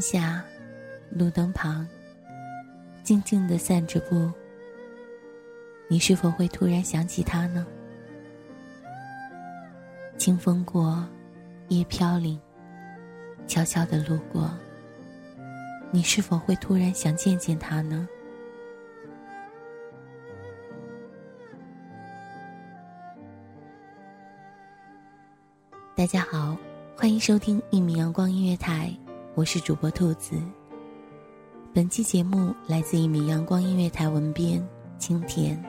下，路灯旁，静静的散着步。你是否会突然想起他呢？清风过，叶飘零，悄悄的路过。你是否会突然想见见他呢？大家好，欢迎收听一米阳光音乐台。我是主播兔子。本期节目来自一米阳光音乐台文编青田。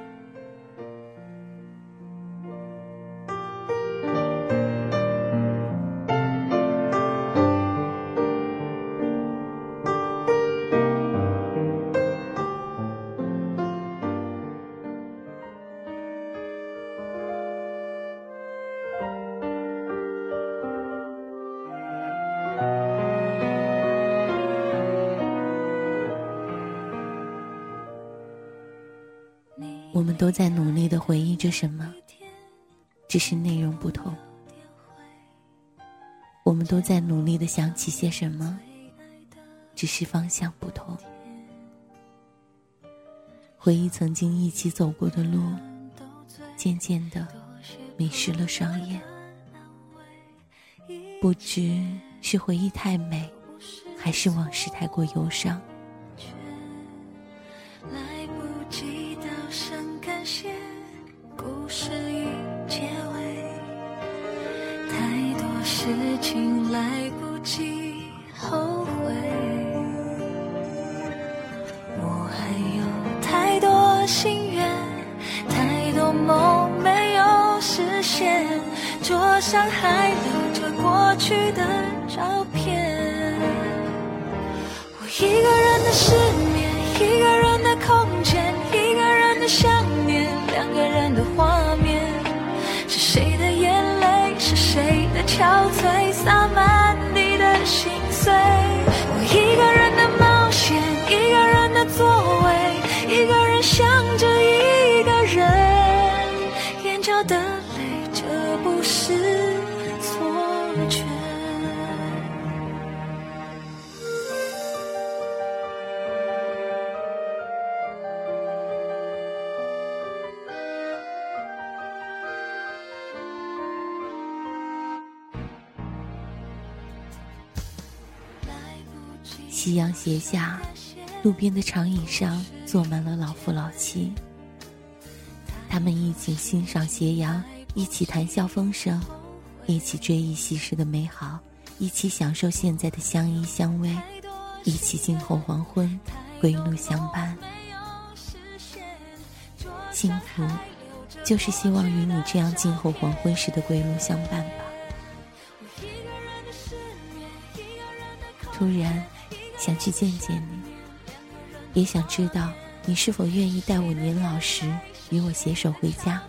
我们都在努力的回忆着什么，只是内容不同。我们都在努力的想起些什么，只是方向不同。回忆曾经一起走过的路，渐渐的迷失了双眼。不知是回忆太美，还是往事太过忧伤。及后悔。我还有太多心愿，太多梦没有实现，桌上还留着过去的照片。我一个人的失眠，一个人的空间，一个人的想念，两个人的画面。是谁的眼泪，是谁的憔悴，洒满碎。我一个人的冒险，一个人的座位，一个人想着一个人，眼角的泪，这不是夕阳斜下，路边的长椅上坐满了老夫老妻。他们一起欣赏斜阳，一起谈笑风生，一起追忆昔时的美好，一起享受现在的相依相偎，一起静候黄昏，归路相伴。幸福，就是希望与你这样静候黄昏时的归路相伴吧。突然。想去见见你，也想知道你是否愿意待我年老时与我携手回家。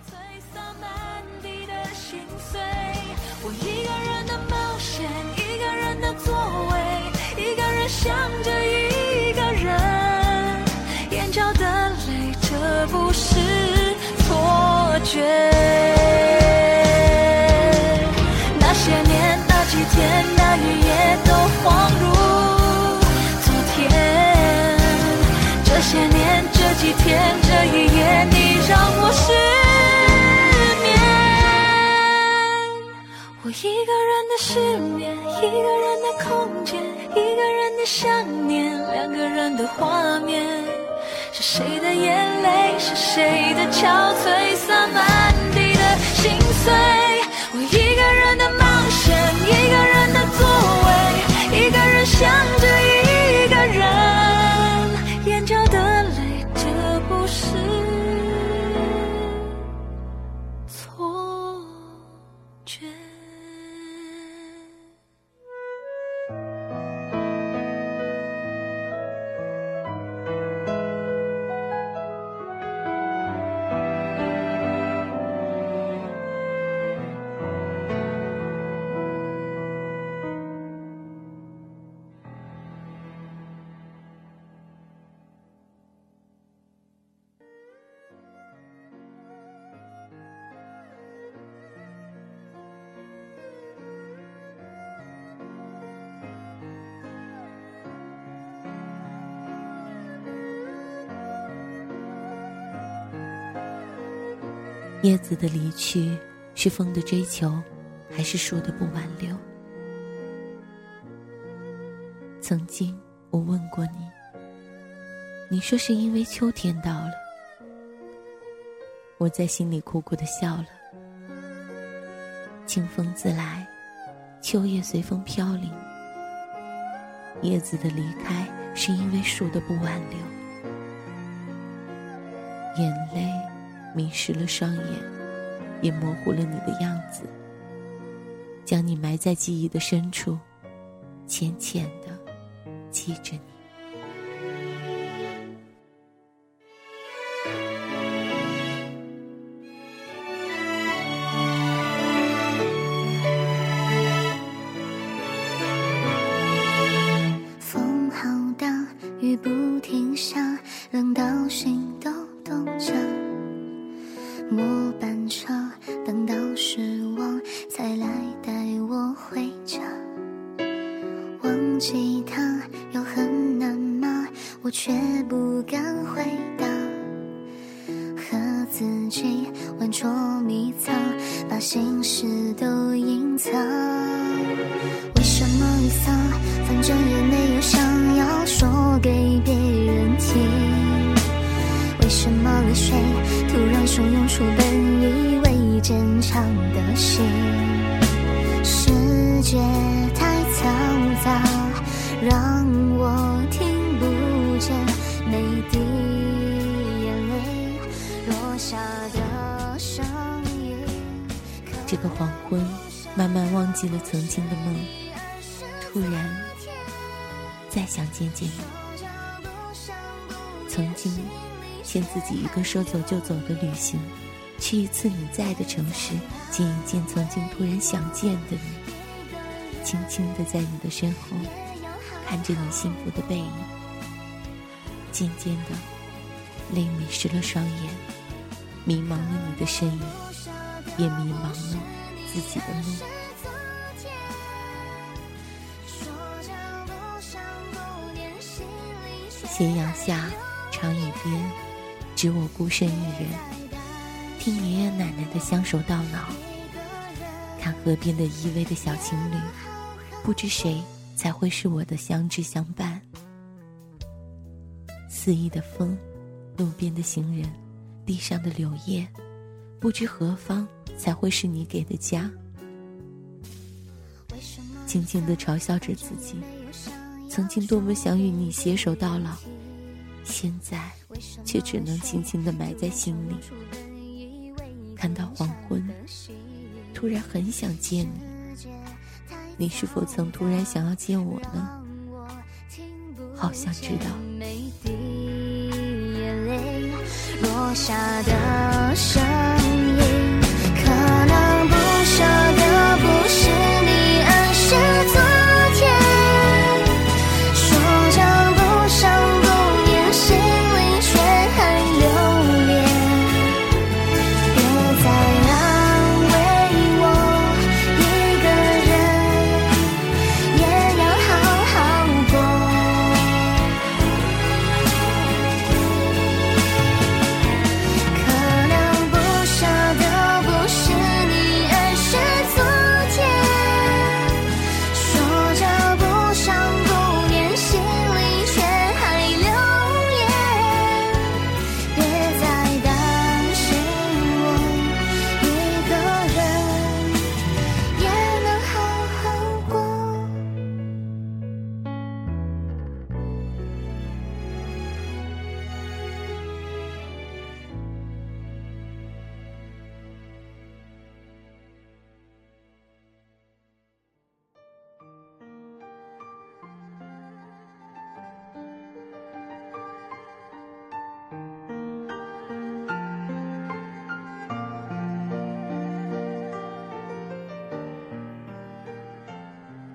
天，这一夜，你让我失眠。我一个人的失眠，一个人的空间，一个人的想念，两个人的画面。是谁的眼泪，是谁的憔悴，洒满地的心碎。我一个人的冒险，一个人的座位，一个人想叶子的离去，是风的追求，还是树的不挽留？曾经我问过你，你说是因为秋天到了。我在心里苦苦的笑了。清风自来，秋叶随风飘零。叶子的离开，是因为树的不挽留。眼泪。迷失了双眼，也模糊了你的样子，将你埋在记忆的深处，浅浅的记着你。到失望，才来带我回家。忘记他有很难吗？我却不敢回答。和自己玩捉迷藏，把心事都隐藏。为什么你丧？反正也没有想要说给别人听。为什么泪水突然汹涌出本以为坚强的心？世界太嘈杂，让我听不见每滴眼泪落下的声音。这个黄昏，慢慢忘记了曾经的梦，突然再想见见你。曾经欠自己一个说走就走的旅行，去一次你在的城市，见一见曾经突然想见的你，轻轻的在你的身后，看着你幸福的背影。渐渐的，泪迷失了双眼，迷茫了你的身影，也迷茫了自己的路。斜阳下，长椅边，只我孤身一人，听爷爷奶奶的相守到老，看河边的依偎的小情侣，不知谁才会是我的相知相伴。肆意的风，路边的行人，地上的柳叶，不知何方才会是你给的家。静静的嘲笑着自己，曾经多么想与你携手到老，现在却只能轻轻的埋在心里。看到黄昏，突然很想见你，你是否曾突然想要见我呢？好想知道。落下的声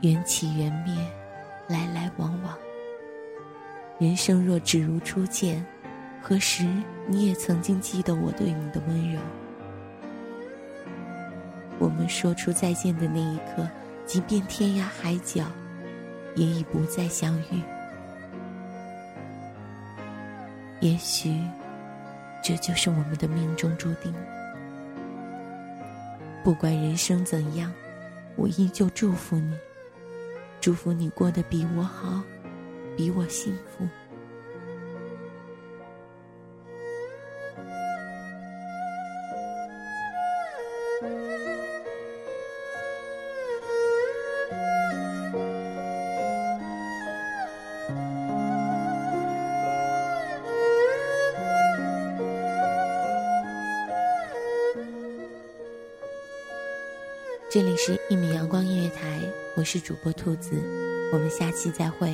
缘起缘灭，来来往往。人生若只如初见，何时你也曾经记得我对你的温柔？我们说出再见的那一刻，即便天涯海角，也已不再相遇。也许，这就是我们的命中注定。不管人生怎样，我依旧祝福你，祝福你过得比我好，比我幸福。这里是一米阳光音乐台，我是主播兔子，我们下期再会。